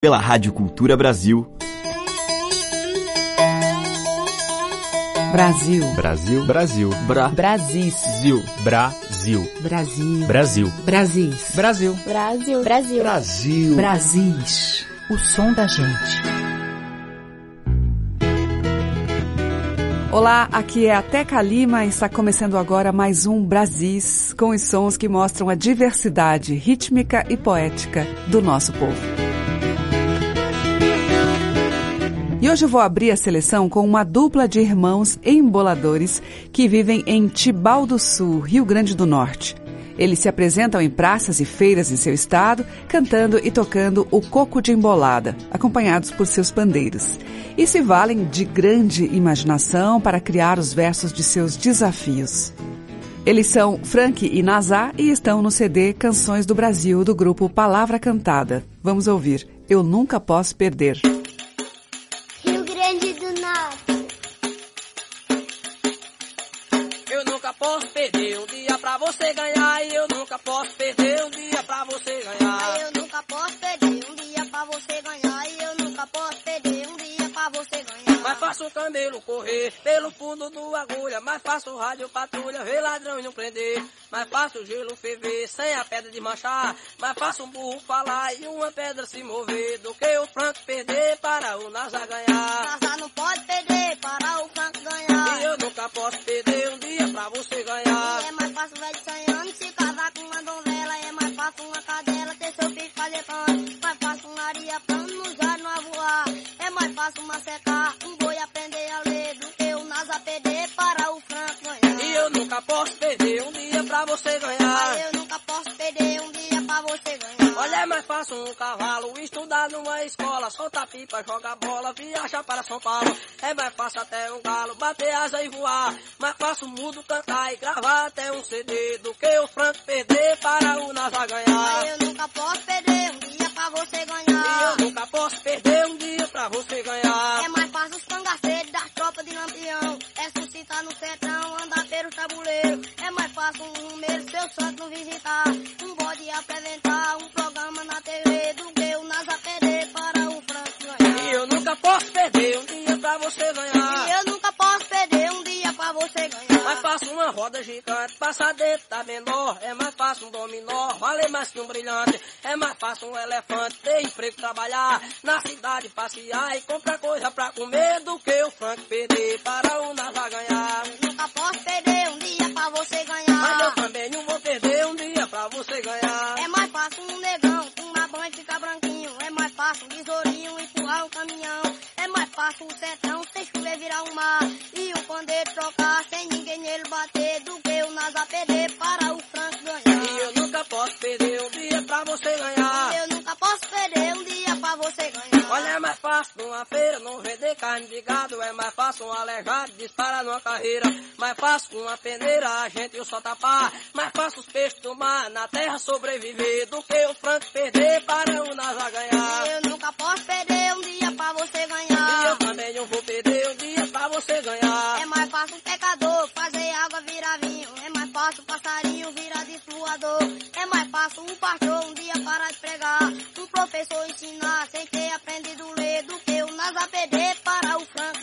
pela Rádio Cultura Brasil. Brasil. Brasil. Brasil. Bra. Brasil. Brasil. Brasil. Brasil. Brasil. Brasil. Brasil. Brasil. Brasil. Brasis. O som da gente. Olá, aqui é a Teca Lima e está começando agora mais um Brasis, com os sons que mostram a diversidade rítmica e poética do nosso povo. E hoje vou abrir a seleção com uma dupla de irmãos emboladores que vivem em Tibau do Sul, Rio Grande do Norte. Eles se apresentam em praças e feiras em seu estado, cantando e tocando o coco de embolada, acompanhados por seus pandeiros. E se valem de grande imaginação para criar os versos de seus desafios. Eles são Frank e Nazar e estão no CD Canções do Brasil do grupo Palavra Cantada. Vamos ouvir Eu Nunca Posso Perder. Ganhar. E eu nunca posso perder faço o camelo correr pelo fundo do agulha. Mais faço rádio patrulha, ver ladrão e não prender. Mais faço gelo ferver sem a pedra desmanchar. Mais faço um burro falar e uma pedra se mover. Do que o Franco perder para o Nazar ganhar. Nazar não pode perder para o Franco ganhar. E eu nunca posso perder um dia pra você ganhar. É mais fácil velho sonhando se casar com uma donzela. É mais fácil uma cadela ter seu filho fazer pano. Mais fácil um areia plano no já não a voar. É mais fácil uma secar, um boi aprender a ler do que o Nazar perder para o Franco ganhar. E eu nunca posso perder um dia pra você ganhar. Eu nunca posso perder um dia pra você ganhar. Olha, é mais fácil um cavalo estudar numa escola, soltar pipa, jogar bola, viajar para São Paulo. É mais fácil até um galo bater asa e voar. Mais fácil o mudo cantar e gravar até um CD do que o Franco perder para o Nazar ganhar. Eu nunca posso perder pra você E ganhar. eu nunca posso perder um dia pra você ganhar. É mais fácil os cangaceiros das tropas de lampião. Ressuscitar no sertão, andar pelo tabuleiro. É mais fácil um rumeiro, seu santo visitar. Um bode apresentar um programa na TV do que o perder para o Franco E ganhar. eu nunca posso perder um dia pra você ganhar. Roda gigante, passar dentro da menor. É mais fácil um dominó, vale mais que um brilhante. É mais fácil um elefante ter emprego, trabalhar na cidade, passear e comprar coisa pra comer do que o Frank perder para o Nazar ganhar. Nunca posso perder um dia pra você Mas eu ganhar. também não vou perder um dia pra você ganhar. É mais fácil um negão tomar banho e ficar branquinho. É mais fácil um besourinho empurrar um caminhão. É mais fácil o sertão sem chover virar um mar. E o pandeiro trocar sem ninguém nele bater. Do que o Nazar perder para o Franco E ganhar. eu nunca posso perder um dia pra você ganhar. Perder um dia pra você ganhar. Olha, é mais fácil numa feira não vender carne de gado. É mais fácil um aleijado disparar numa carreira. Mais fácil com uma peneira a gente só tapar. Mais fácil os peixes do mar na terra sobreviver do que o Franco perder para o Nazar ganhar. Eu nunca posso perder um dia pra você E eu ganhar. também não vou perder um dia pra você ganhar. É mais fácil um pecador fazer água virar vinho. É mais fácil um passarinho virar desfluador. Mais fácil um pastor um dia parar de pregar. Um professor ensinar sem ter aprendido ler. Do que o Nazar perder para o Franco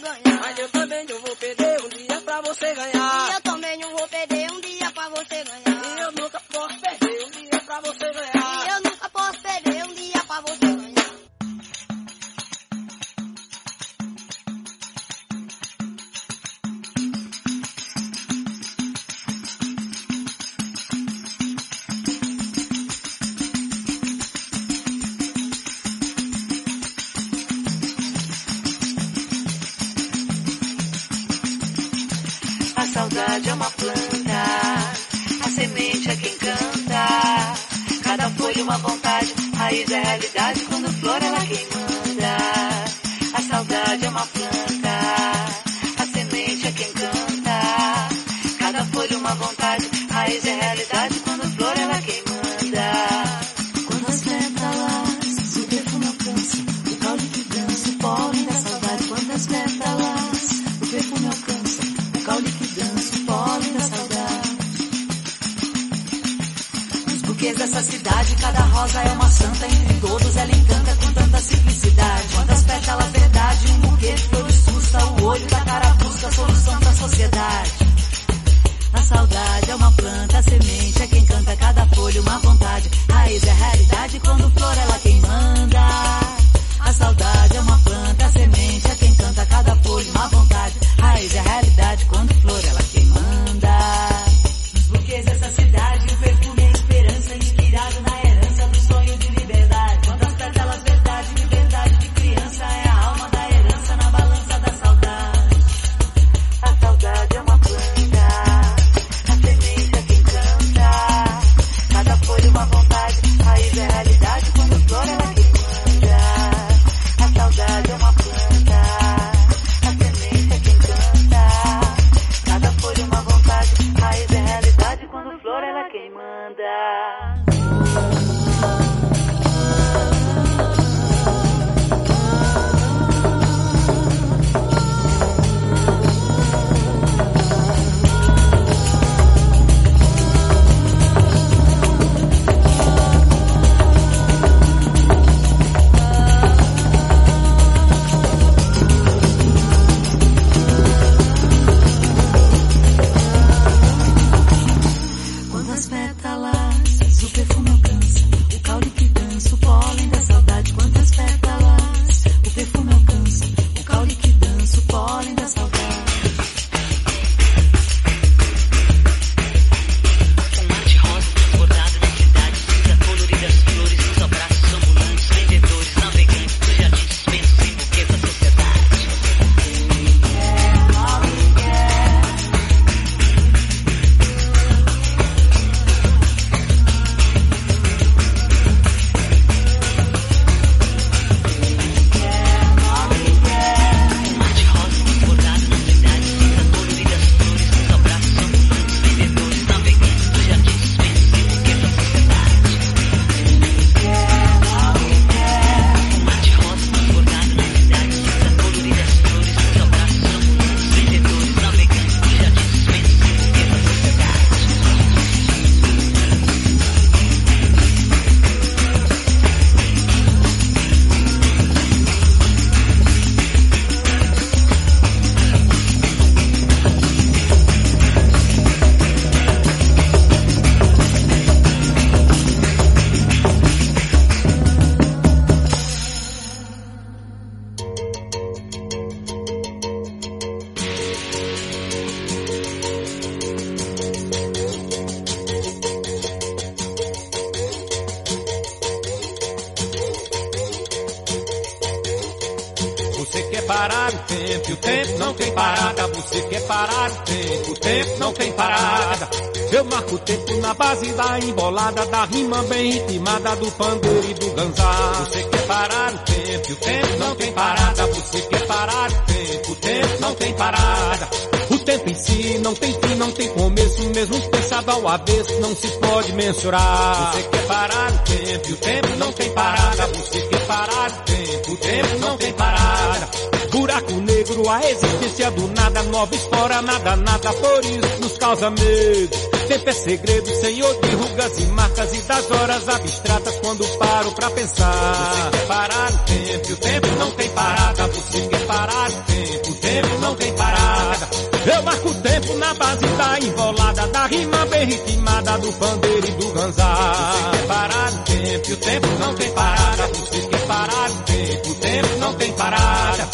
da embolada, da rima bem ritmada, do pandeiro e do ganzá. Você quer parar o tempo, o tempo não tem parada. Você quer parar o tempo, o tempo não tem parada. O tempo em si não tem fim, não tem começo, mesmo pensado ao avesso, não se pode mensurar. Você quer parar o tempo, o tempo não tem parada. Você quer parar o tempo, o tempo não tem parada. Buraco negro, a existência do nada, nova história, nada, nada, por isso nos causa medo. Tempo é segredo, senhor de rugas e marcas e das horas abstratas quando paro pra pensar. Você quer parar o tempo, o tempo não tem parada. Você quer parar o tempo, o tempo não tem parada. Eu marco o tempo na base da envolada, da rima bem ritmada, do pandeiro e do ganzá. Você quer parar o tempo, o tempo não tem parada. Você quer parar o tempo, o tempo não tem parada.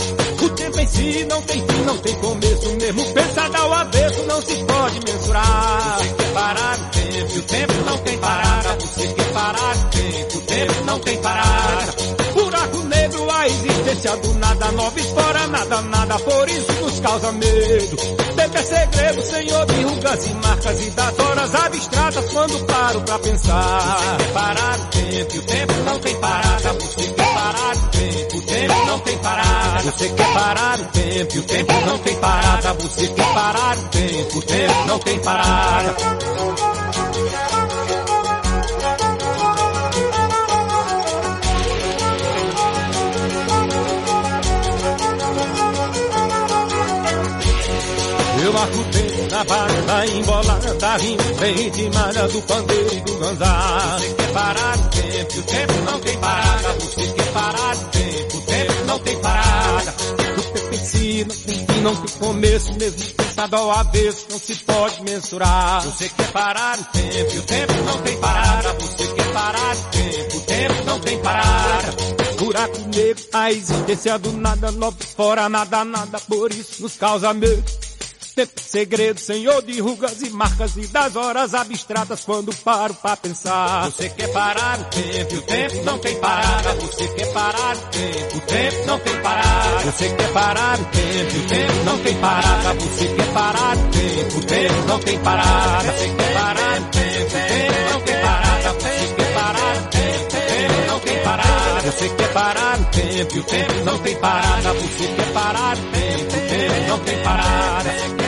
Si não tem fim, não tem começo, mesmo pensado ao avesso, não se pode mensurar. Você quer parar o tempo, o tempo não tem parada. Você quer parar o tempo, o tempo não tem parada. Buraco negro, a existência do nada, nova história, nada, nada, por isso nos causa medo. Tempo é segredo, senhor de rugas e marcas e das horas abstratas quando paro pra pensar. Você quer parar o tempo, o tempo não tem parada. Você quer parar o tempo, tempo não tem parada. Você quer parar o tempo, o tempo não tem parada. Você quer parar o tempo, o tempo não tem parada. Eu tempo na barra da embolada, bem ritmada do pandeiro e do ganzá. Você quer parar o tempo, o tempo não tem parada. Você quer parar o tempo, tempo não tem parada. O tempo não tem fim, não tem começo, mesmo pensado ao avesso, não se pode mensurar. Você quer parar o tempo, e o tempo não tem parada. Você quer parar o tempo, o tempo não tem parada. Buraco negro, a existência do nada, nova fora, nada, nada, por isso nos causa medo. Tempo segredo, senhor de rugas e marcas e das horas abstratas quando paro pra pensar. Você quer parar o tempo, o tempo não tem parada. Você quer parar o tempo, o tempo não tem parada. Você quer parar o tempo, e o tempo não tem parada. Você quer parar o tempo, o tempo não tem parada. Você quer parar o tempo, o tempo não tem parada. Você quer parar o tempo, o tempo não tem parada. Você quer parar o tempo, o tempo não tem parada. Você quer parar o tempo, o tempo não tem parada.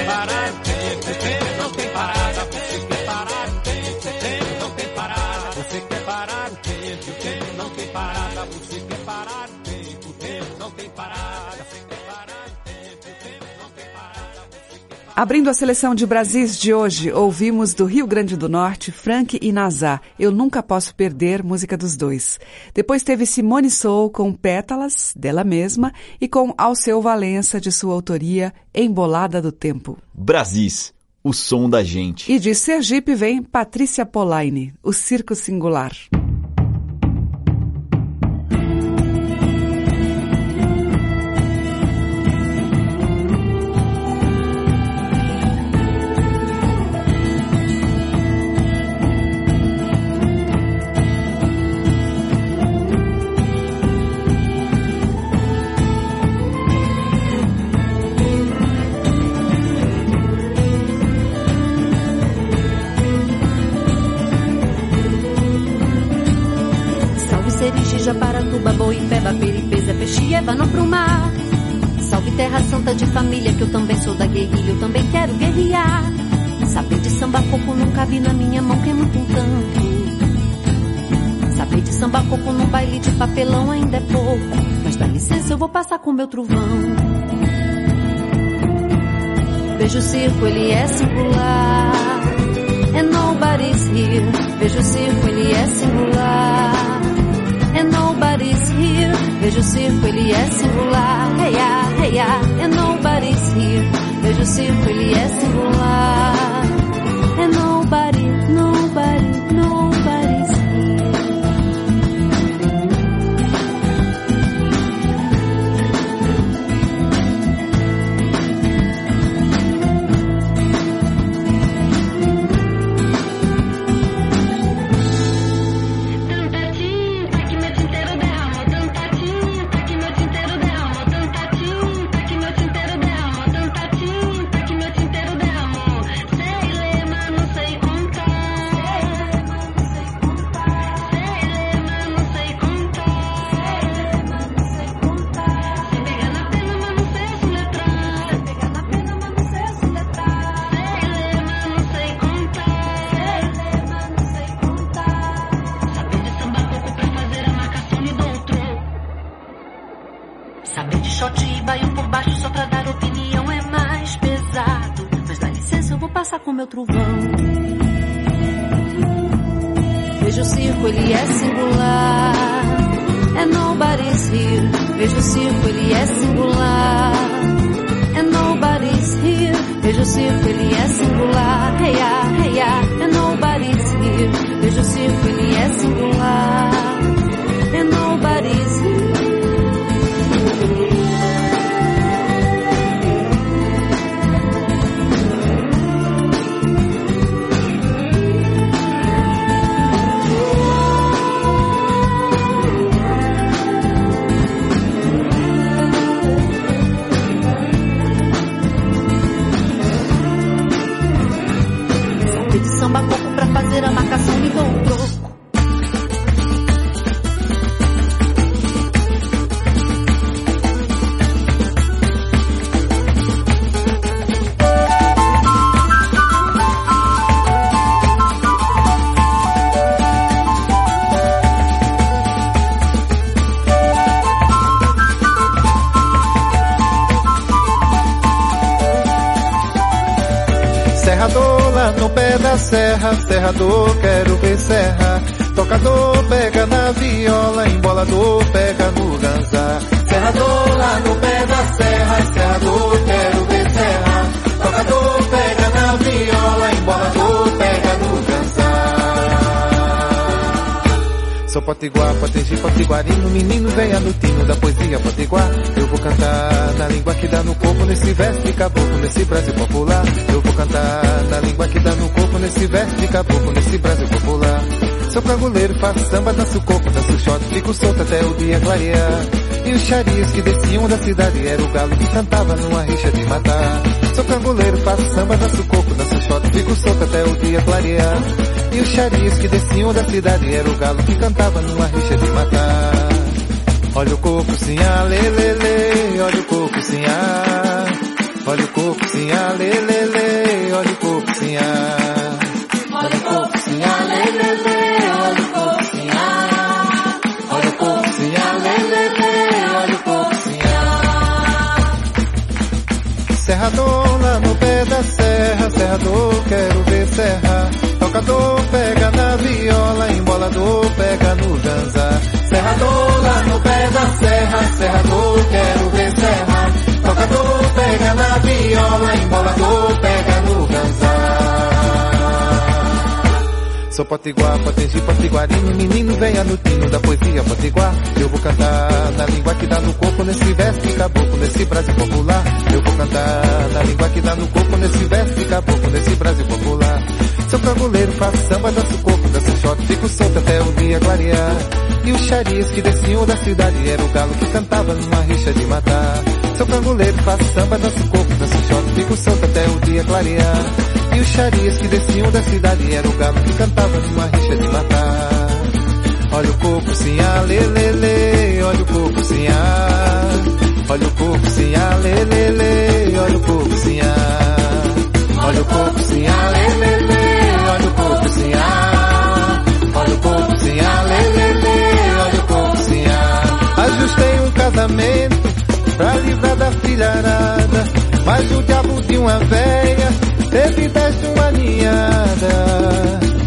Abrindo a seleção de Brasis de hoje, ouvimos do Rio Grande do Norte, Frank e Nazar. Eu nunca posso perder, música dos dois. Depois teve Simone Soul com Pétalas, dela mesma, e com Alceu Valença, de sua autoria, Embolada do Tempo. Brasis, o som da gente. E de Sergipe vem Patrícia Polaine, O Circo Singular. Com meu trovão. Vejo o circo, ele é singular. And nobody's here. Vejo o circo, ele é singular. And nobody's here. Vejo o circo, ele é singular. Hey ya, hey ya. And nobody's here. Vejo o circo, ele é singular. And nobody, da serra, serrador quero ver serra. Tocador pega na viola, embolador pega no ganzá. Serrador lá no pé da serra, serrador quero ver Sou potiguar, potegi, potiguarino, menino venha no da poesia potiguar. Eu vou cantar na língua que dá no corpo, nesse verso de caboclo, nesse Brasil popular. Eu vou cantar na língua que dá no corpo, nesse verso de caboclo, nesse Brasil popular. Sou cangoleiro, faço samba, danço coco, danço shot, fico solto até o dia clarear. E os charias que desciam da cidade era o galo que cantava numa rixa de matar. Sou cangoleiro, faço samba, danço coco, danço shot, fico solto até o dia clarear. E os charias que desciam da cidade era o galo que cantava numa rixa de matar. Olha o coco sim, lê, lê, lê, olha o coco sim. Olha o coco sim, lê, lê, lê, olha o coco sim. Serrador lá no pé da serra, serrador, quero ver serra. Tocador pega na viola, embolador pega no ganzá. Serrador lá no pé da serra, serrador, quero ver serra. Tocador pega na viola, embolador pega Sou potiguar, potegi, potiguarino, menino venha no tino da poesia potiguar. Eu vou cantar na língua que dá no corpo, nesse verso de caboclo, nesse Brasil popular. Eu vou cantar na língua que dá no corpo, nesse verso de caboclo, nesse Brasil popular. Sou cangoleiro, faço samba, danço coco, danço shot, fico solto até o dia clarear. E os charias que desciam da cidade era o galo que cantava numa rixa de matar. Sou cangoleiro, faço samba, danço coco, danço shot, fico solto até o dia clarear. E os charias que desciam da cidade era o galo que cantava numa rixa de matar. Olha o coco sim, olha o coco sim. Olha o coco sim, olha o coco sim. Olha o coco sim, olha o coco sim. Olha o coco sim, olha o coco sim. Ajustei um casamento pra livrar da filharada, mas o diabo de uma véia teve dez de uma ninhada.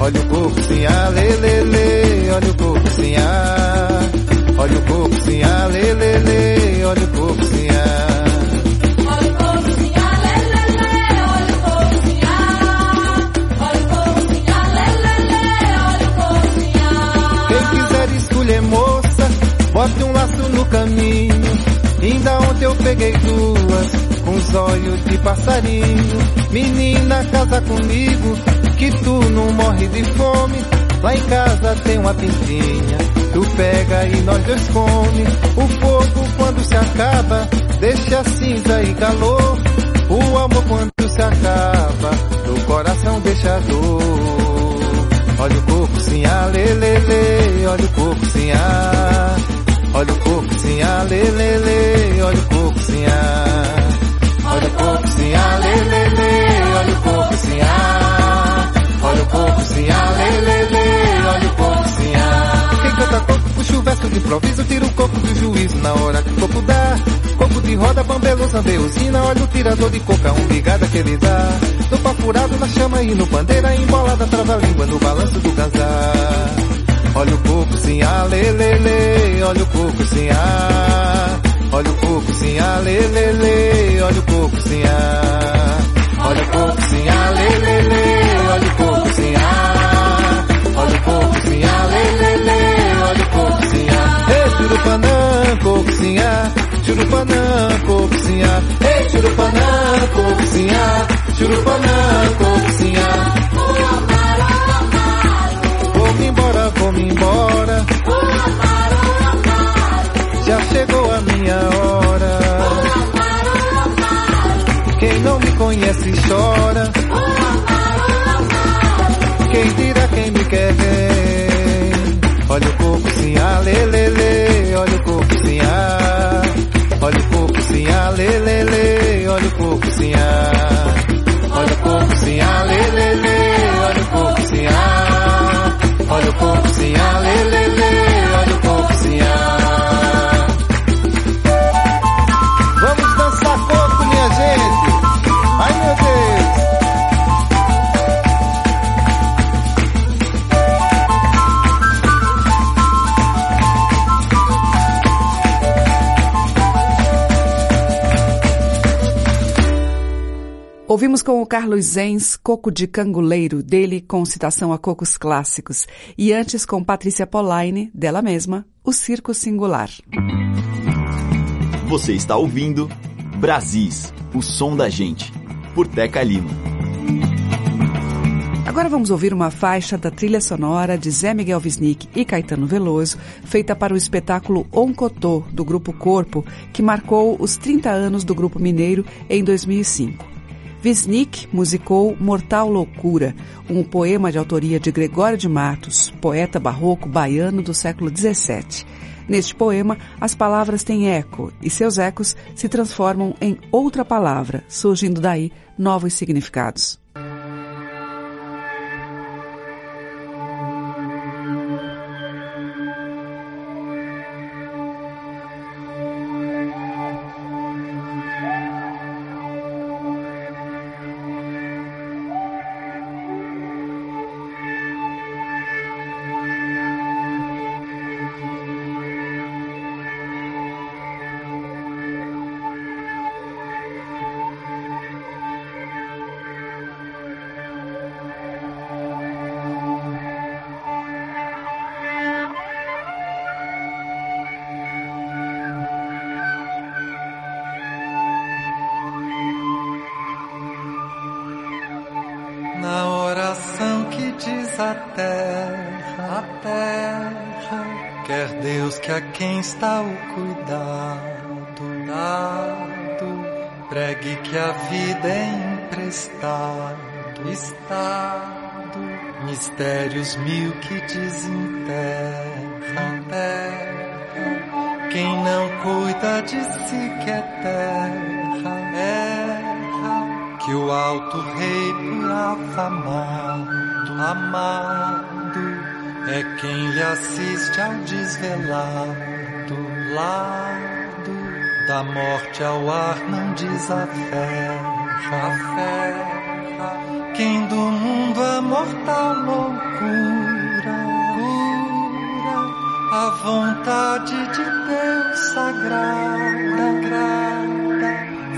Olha o coco sim, lê, lê, lê, olha o coco sim, ah. Olha o coco sim, lê, lê, lê, olha o coco sim. Olha o coco sim, ah, olha o coco sim. Olha o ah, lê, lê, olha o coco sim. Quem quiser escolher moça, bote um laço no caminho. Ainda ontem eu peguei duas, os olhos de passarinho. Menina, casa comigo, que tu não morre de fome. Lá em casa tem uma pintinha, tu pega e nós dois come. O fogo quando se acaba, deixa cinza e calor. O amor quando se acaba, no coração deixa dor. Olha o coco sim, olha o coco sim. Olha o coco sim, lê, lê, lê, olha o coco sim. Olha o coco sim, ah, olha o coco sim, ah. Olha o coco sim, ah, olha o coco sim, ah. Quem canta coco puxa o verso de improviso, tira o coco do juízo na hora que o coco dá. roda, bambelo, zambê, usina, olha o tirador de coca, um ligada que ele dá. No papurado, na chama e no pandeira, embolada, trava-língua no balanço do ganzá. Olha o coco sim, ah, lê, lê, lê, olha o coco sim, ah. Olha o coco sim, ah, lê, lê, lê, olha o coco sim, ah. Olha o coco sim, ah, lê, lê, lê, olha o coco sim, ah. Olha o coco sim, ah, lê, lê, lê, olha o coco sim, ah. Ei, churupanã, coco sim, ah. Churupanã, coco sim, ah. Ei, churupanã, coco sim, ah. Churupanã, coco sim, ah. Vou-me embora, vou-me embora. Chegou a minha hora. Quem não me conhece chora. Quem dirá quem me quer ver. Olha o coco sim, ah. Olha o coco sim, ah. Olha o coco sim, ah. Olha o coco sim, ah. Olha o coco sim, ah. Olha o coco sim, ah. Olha o coco sim, ah. Com o Carlos Zenz Coco de Canguleiro, dele com citação a cocos clássicos, e antes com Patrícia Polaine, dela mesma, O Circo Singular. Você está ouvindo Brasis, o som da gente, por Teca Lima. Agora vamos ouvir uma faixa da trilha sonora de Zé Miguel Wisnik e Caetano Veloso, feita para o espetáculo Oncotô, do Grupo Corpo, que marcou os 30 anos do Grupo Mineiro em 2005. Wisnik musicou Mortal Loucura, um poema de autoria de Gregório de Matos, poeta barroco baiano do século XVII. Neste poema, as palavras têm eco e seus ecos se transformam em outra palavra, surgindo daí novos significados. Está o cuidado dado, pregue que a vida é emprestado, estado, mistérios mil que desenterra, terra, quem não cuida de si que é terra, erra, que o alto rei por afamado, amado, é quem lhe assiste ao desvelado lado, da morte ao ar não desaferra, ferra, quem do mundo a mortal loucura, cura, a vontade de Deus sagrada, grada,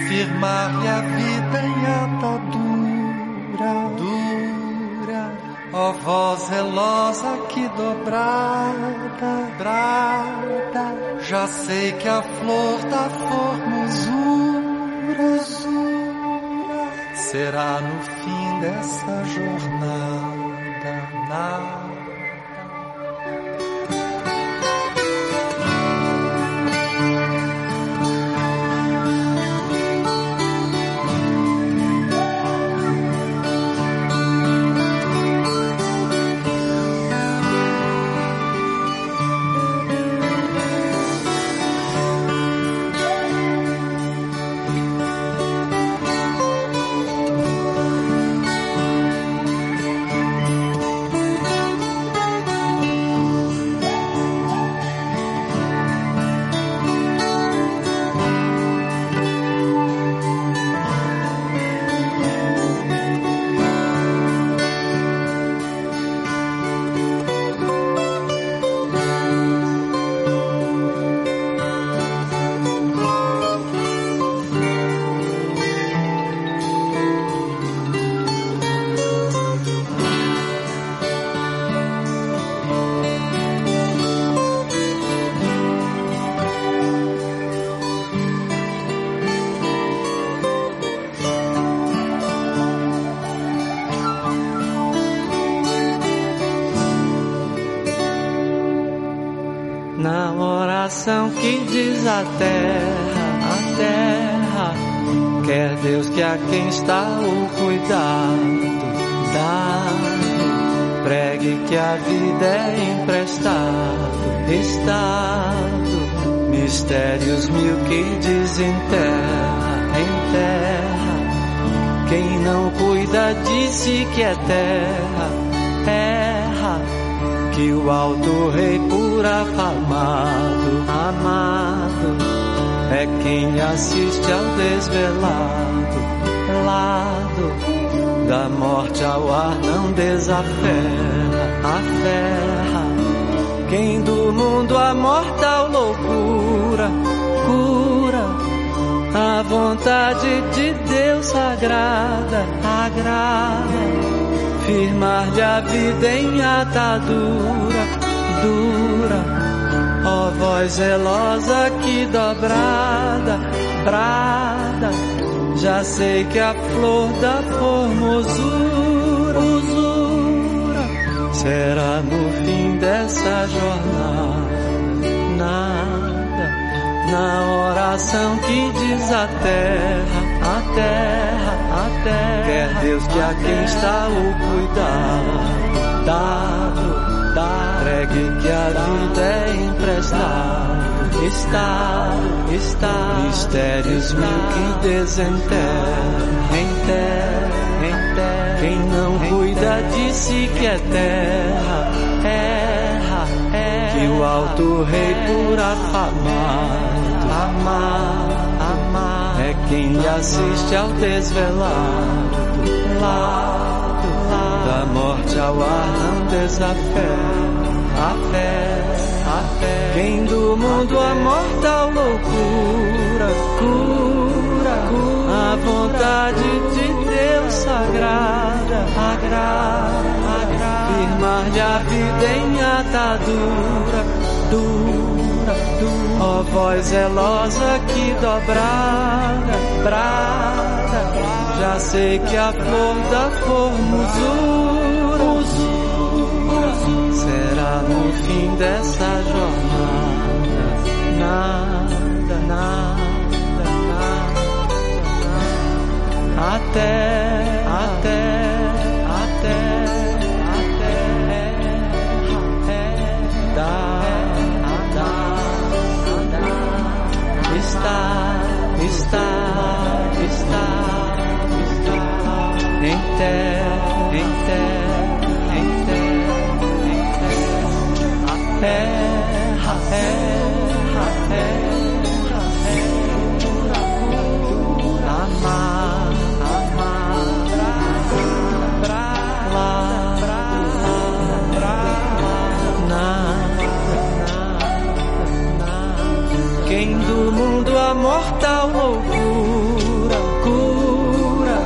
firmar-lhe a vida em atadura, dura, ó voz zelosa que dobrada, brada, já sei que a flor da formosura, será no fim dessa jornada, nada. a terra, a terra. Quer Deus que a quem está o cuidado dado, pregue que a vida é emprestado, estado, mistérios mil que desenterra, em terra. Quem não cuida si que é terra, terra que o alto rei por afamado, amado, é quem assiste ao desvelado, lado, da morte ao ar não desaferra, aferra, quem do mundo a mortal loucura, cura, a vontade de Deus sagrada, agrada firmar-lhe a vida em atadura dura. Ó voz zelosa que dobrada, brada, já sei que a flor da formosura usura, será no fim dessa jornada nada, na oração que diz a terra, a terra terra. Quer Deus que a quem está o cuidado, dado, dado. Pregue que a vida é emprestada, está, está. Mistérios mil que desenterra, em terra, em terra. Quem não cuida de si que é terra, erra, erra. Que o alto rei por afamado, amado quem assiste ao desvelado lado, da morte ao ar não desafé a fé, a fé. Quem do mundo a mortal loucura cura, cura a vontade de Deus sagrada, agrada, agrada. firmar-lhe a vida em atadura, dura, dura. Ó voz zelosa que dobrada, brada, já sei que a flor da formosura, será no fim dessa jornada. Nada, nada, nada, nada. até. Está, está, está, em terra, quem do mundo a mortal loucura cura,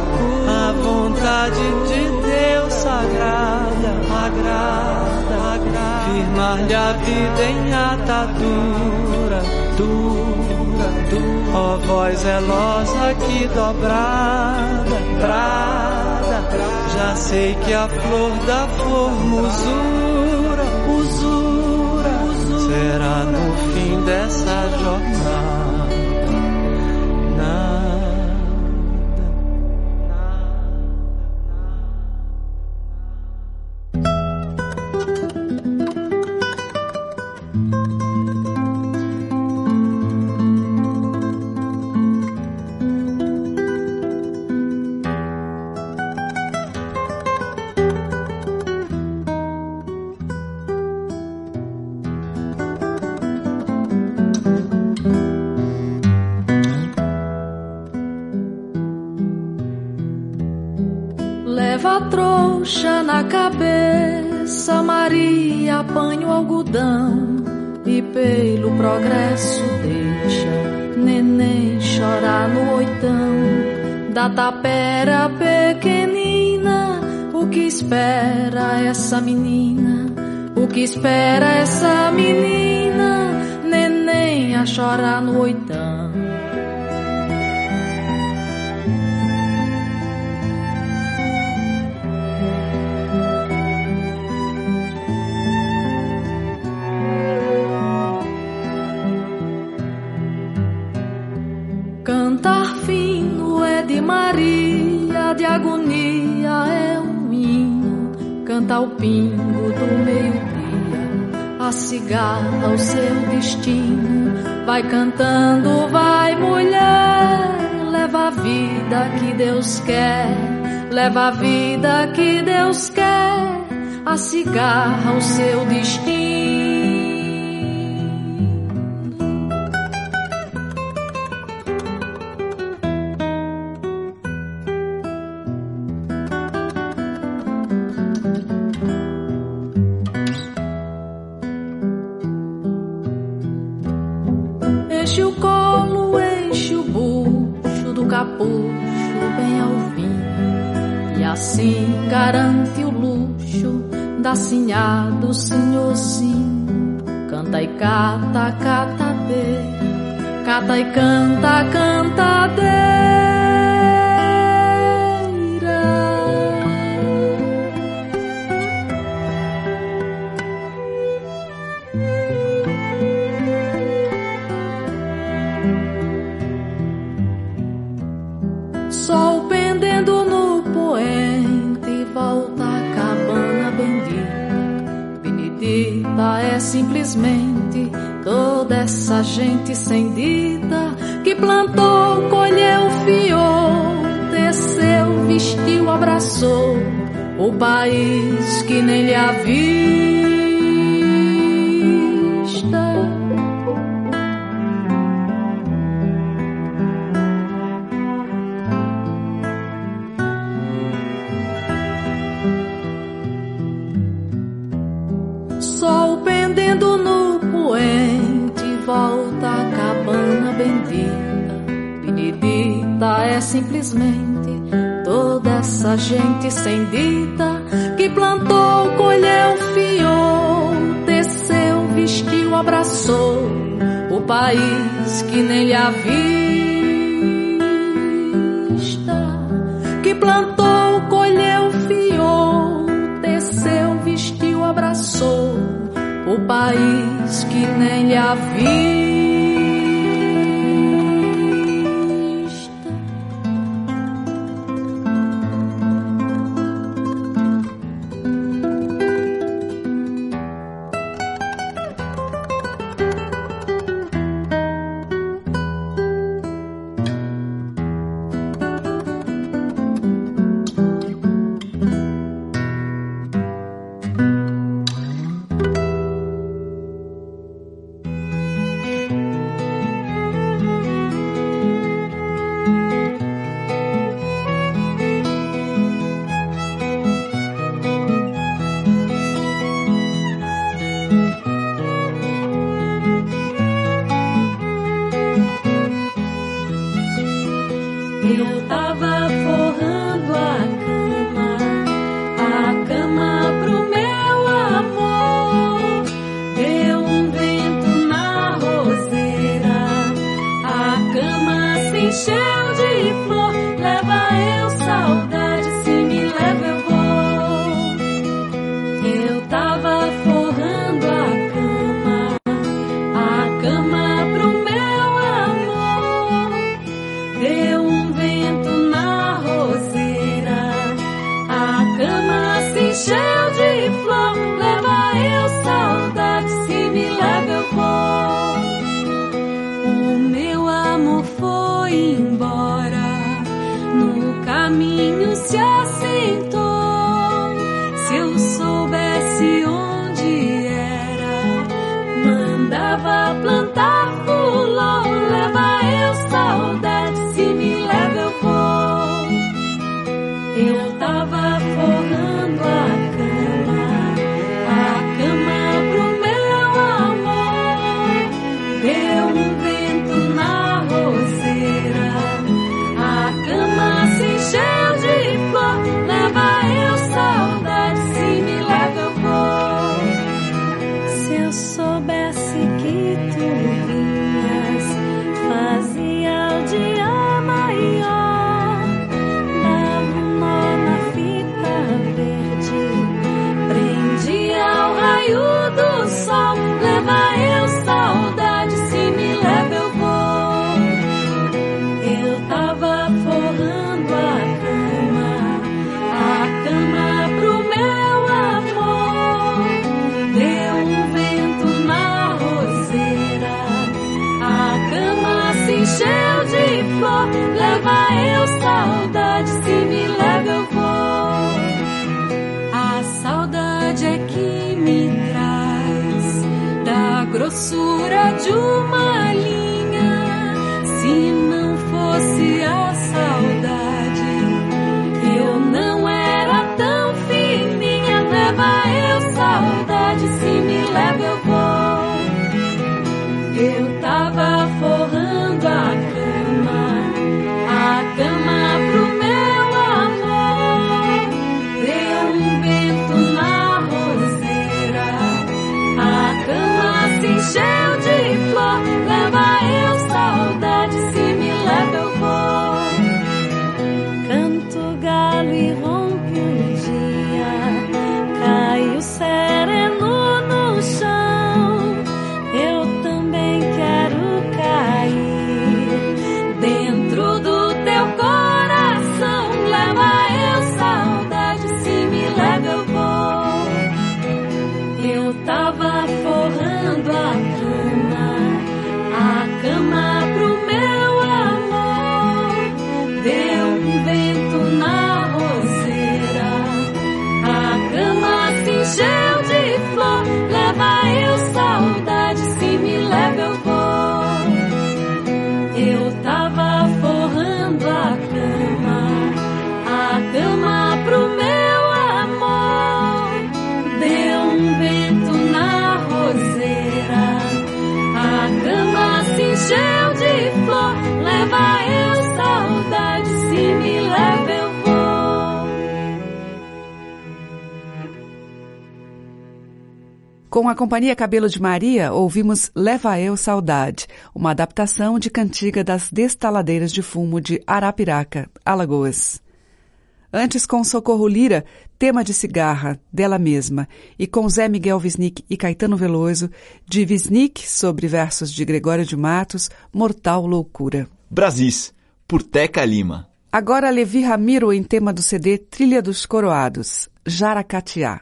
a vontade de Deus sagrada, agrada, agrada. firmar-lhe a vida em atadura, dura, dura. Ó voz zelosa que dobrada, brada, já sei que a flor da formosura, será no fim dessa jornada. Tapera pequenina. O que espera essa menina? O que espera essa menina? Neném a chorar no oitão. De agonia é um hino, canta o pingo do meio-dia, a cigarra, o seu destino. Vai cantando, vai mulher, leva a vida que Deus quer, leva a vida que Deus quer, a cigarra, o seu destino. Sol pendendo no poente, volta a cabana bendita. Benedita é simplesmente toda essa gente sem dita que plantou, colheu, fiou, teceu, vestiu, abraçou o país que nem lhe avista, que plantou o país que nem lhe havia. Com a Companhia Cabelo de Maria, ouvimos Leva Eu Saudade, uma adaptação de cantiga das Destaladeiras de Fumo de Arapiraca, Alagoas. Antes com Socorro Lira, tema de cigarra, dela mesma, e com Zé Miguel Wisnik e Caetano Veloso, de Wisnik sobre versos de Gregório de Matos, Mortal Loucura. Brasis, por Teca Lima. Agora Levi Ramiro em tema do CD Trilha dos Coroados, Jaracatiá.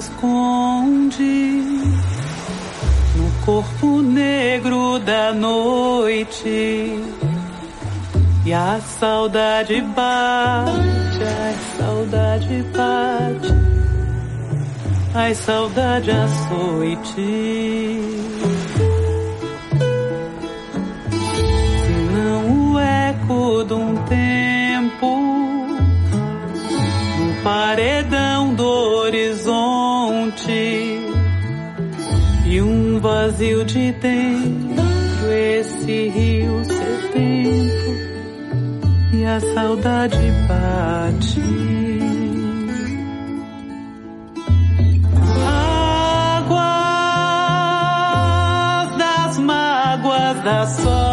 Esconde no corpo negro da noite. E a saudade bate, a saudade bate, a saudade açoite. E um vazio de dentro, esse rio sedento e a saudade bate. Águas das mágoas da sorte.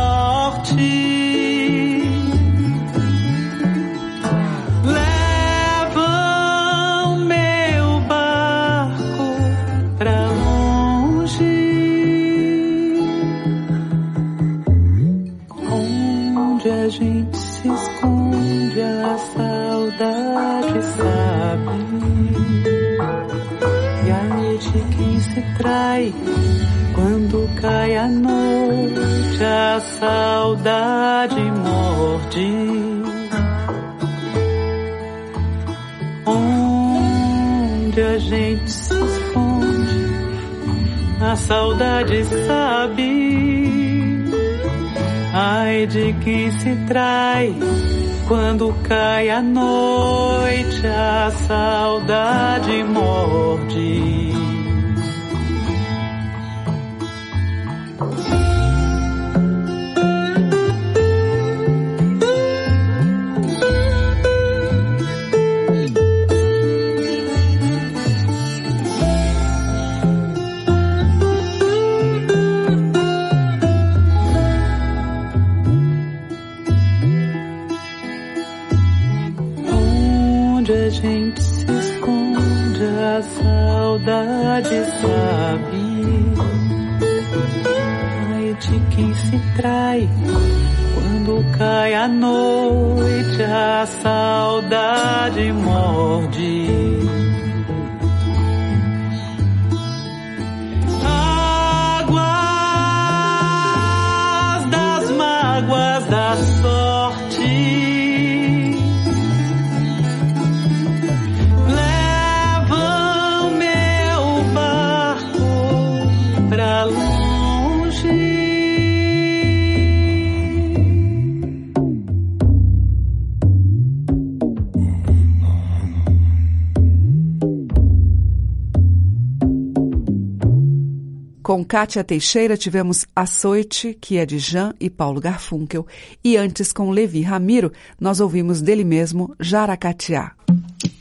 Quando cai a noite, a saudade morde. Onde a gente se esconde, a saudade sabe. Ai de quem se trai quando cai a noite, a saudade morde. Se trai quando cai a noite, a saudade morde. Com Kátia Teixeira tivemos Açoite, que é de Jean e Paulo Garfunkel, e antes com Levi Ramiro, nós ouvimos dele mesmo Jaracatiá.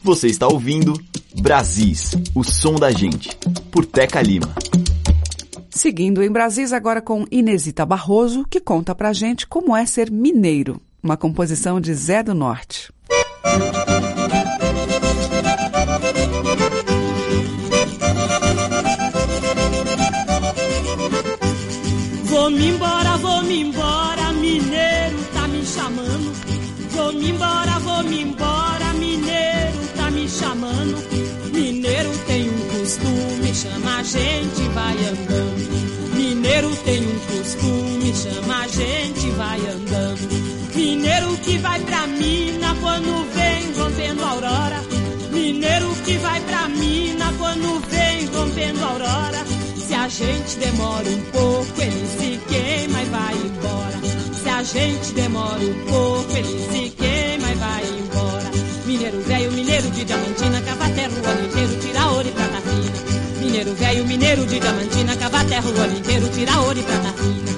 Você está ouvindo Brasis, o som da gente, por Teca Lima. Seguindo em Brasis agora com Inesita Barroso, que conta pra gente como é ser mineiro, uma composição de Zé do Norte. Vou-me embora, vou-me embora, mineiro tá me chamando. Vou-me embora, vou-me embora, mineiro tá me chamando. Mineiro tem um costume, chama a gente, vai andando. Mineiro tem um costume, chama a gente, vai andando. Mineiro que vai pra mina quando vem rompendo a aurora. Mineiro que vai pra mina quando vem rompendo a aurora. A gente demora um pouco, ele se queima e vai embora. Se a gente demora um pouco, ele se queima e vai embora. Mineiro velho, mineiro de diamantina, cava terra o ano inteiro, tira ouro e prata fina. Mineiro velho, mineiro de diamantina, cava terra o ano inteiro, tira ouro e prata fina.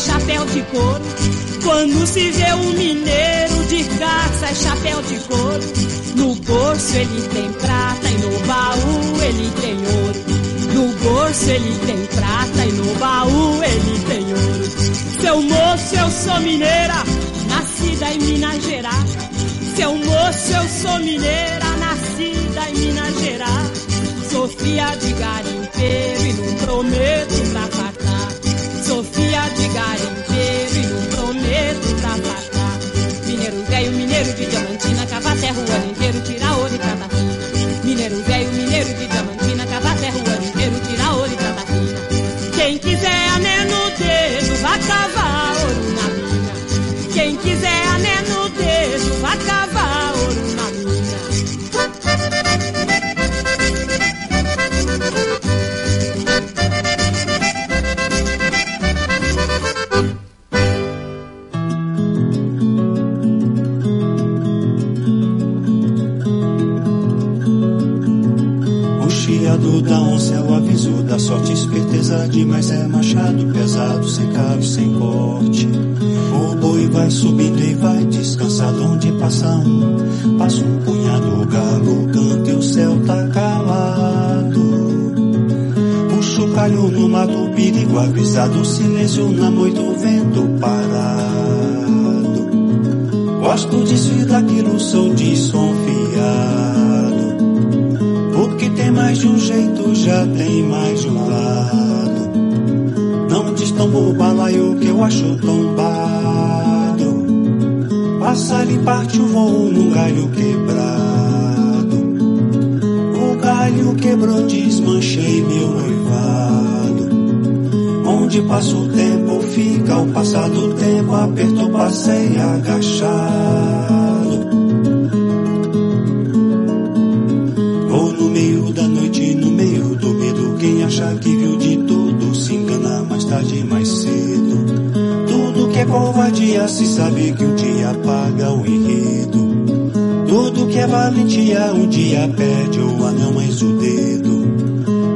Chapéu de couro. Quando se vê um mineiro de caça, chapéu de couro. No bolso ele tem prata e no baú ele tem ouro. No bolso ele tem prata e no baú ele tem ouro. Seu moço, eu sou mineira, nascida em Minas Gerais. Seu moço, eu sou mineira, nascida em Minas Gerais. Sofia de garimpeiro e não prometo de garimpeiro demais é machado pesado, sem cabo, sem corte. O boi vai subindo e vai descansado onde passa um, passa um punhado, o galo canta e o céu tá calado. O chocalho no mato, perigo avisado, silêncio na moita, o vento parado. Gosto disso e daquilo, sou desconfiado. Porque tem mais de um jeito, já tem mais de um lado. O balaio que eu acho tombado. Passarinho parte o voo num galho quebrado. O galho quebrou, desmanchei meu noivado. Onde passa o tempo, fica o passado tempo, apertou, passei agachado. Ou no meio da covardia se sabe que um dia apaga o enredo. Tudo que é valentia um dia perde o anel mais o dedo.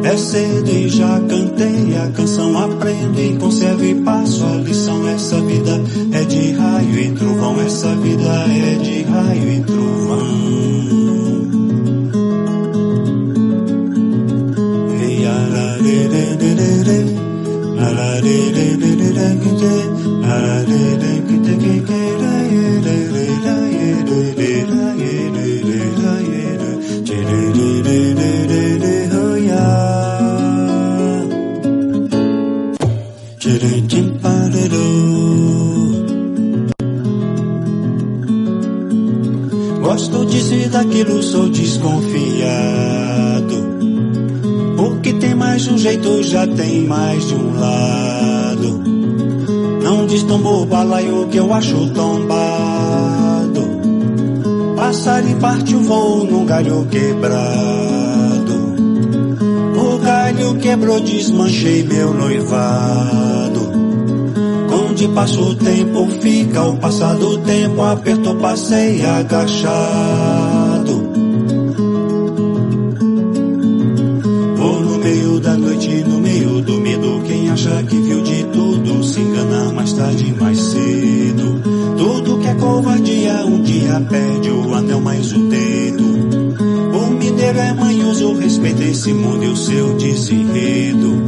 É cedo e já cantei a canção, aprendo e conservo e passo a lição. Essa vida é de raio e trovão, essa vida é de raio e trovão. Ararerererere, Gosto disso e daquilo, sou desconfiado. Porque tem mais de um jeito, já tem mais de um lado. Não destombou o balaio que eu acho tombado. Passarinho parte o voo num galho quebrado. O galho quebrou, desmanchei meu noivado. Onde passa o tempo, fica o passado tempo, apertou, passei agachado. Tarde, mais cedo. Tudo que é covardia, um dia perde o anel mais o dedo. O mineiro é manhoso, respeita esse mundo e o seu desenredo.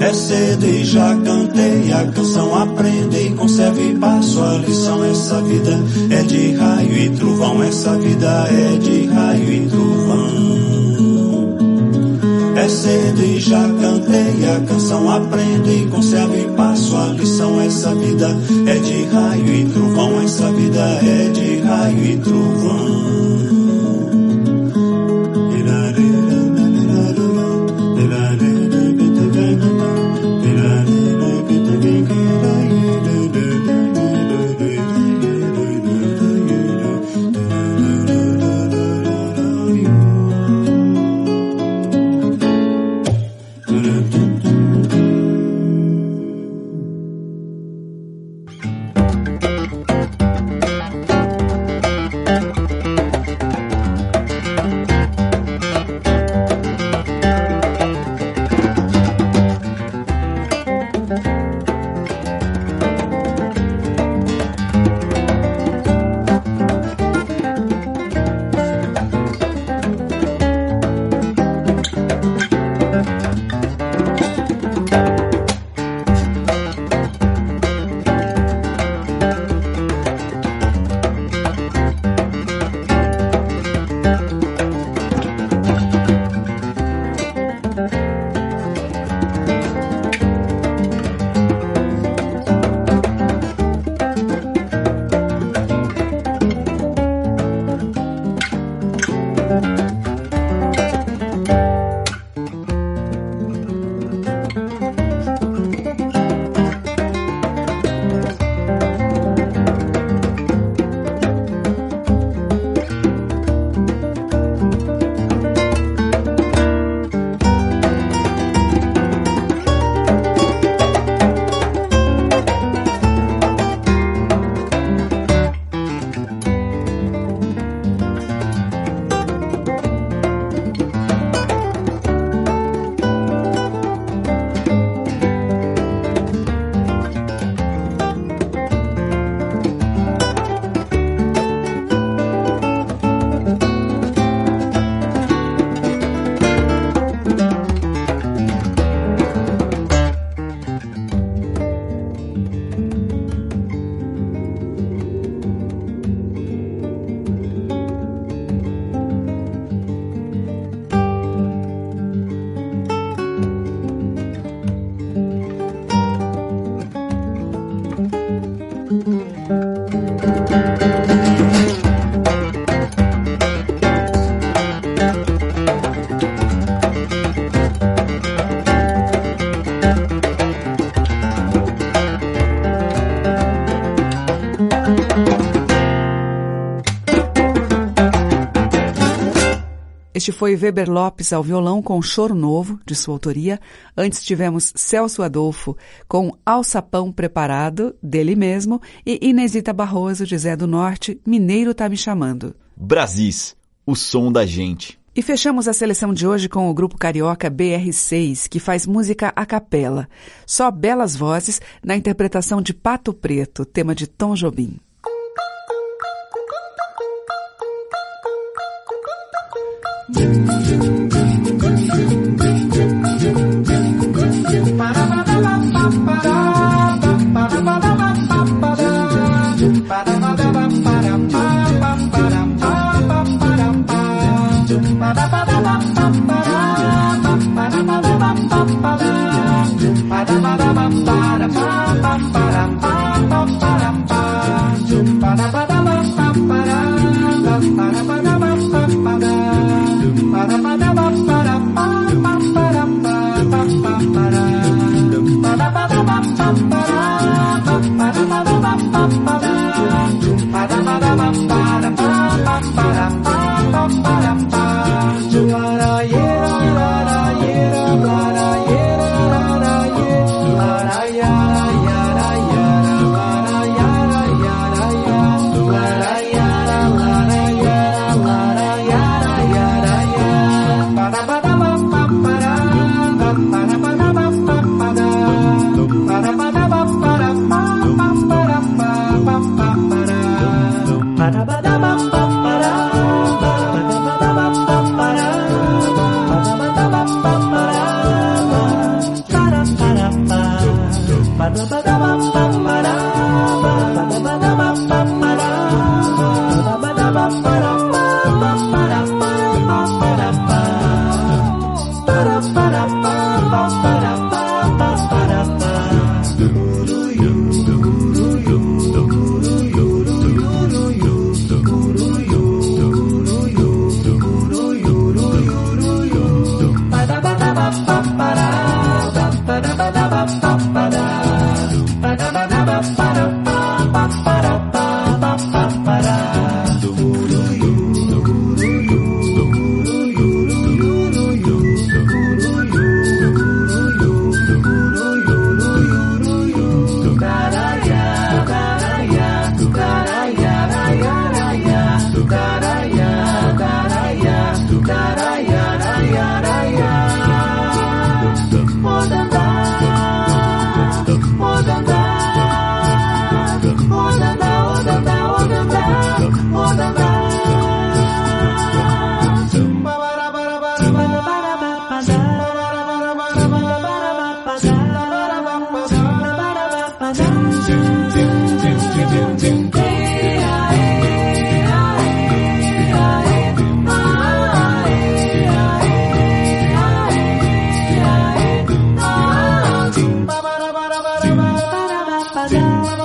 É cedo e já cantei a canção, aprende e conserve e passo a lição. Essa vida é de raio e trovão, essa vida é de raio e trovão. É cedo e já cantei a canção, aprende e conserve e passo a lição. Essa vida é de raio e trovão, essa vida é de raio e trovão. Foi Weber Lopes ao violão com Choro Novo, de sua autoria. Antes tivemos Celso Adolfo com Alçapão Preparado, dele mesmo, e Inesita Barroso, de Zé do Norte, Mineiro Tá Me Chamando. Brasis, o som da gente. E fechamos a seleção de hoje com o grupo carioca BR6, que faz música a capela. Só belas vozes na interpretação de Pato Preto, tema de Tom Jobim. Para para Ba-da-ba-da-ba-ba-ba-ba 到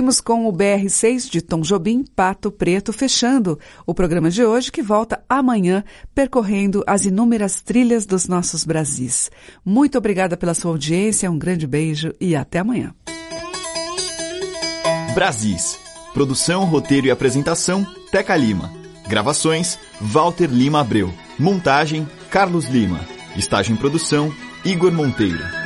Ouvimos com o BR6 de Tom Jobim, Pato Preto, fechando o programa de hoje, que volta amanhã, percorrendo as inúmeras trilhas dos nossos Brasis. Muito obrigada pela sua audiência, um grande beijo e até amanhã. Brasis, Produção, roteiro e apresentação, Teca Lima. Gravações, Walter Lima Abreu. Montagem, Carlos Lima. Estágio em produção, Igor Monteiro.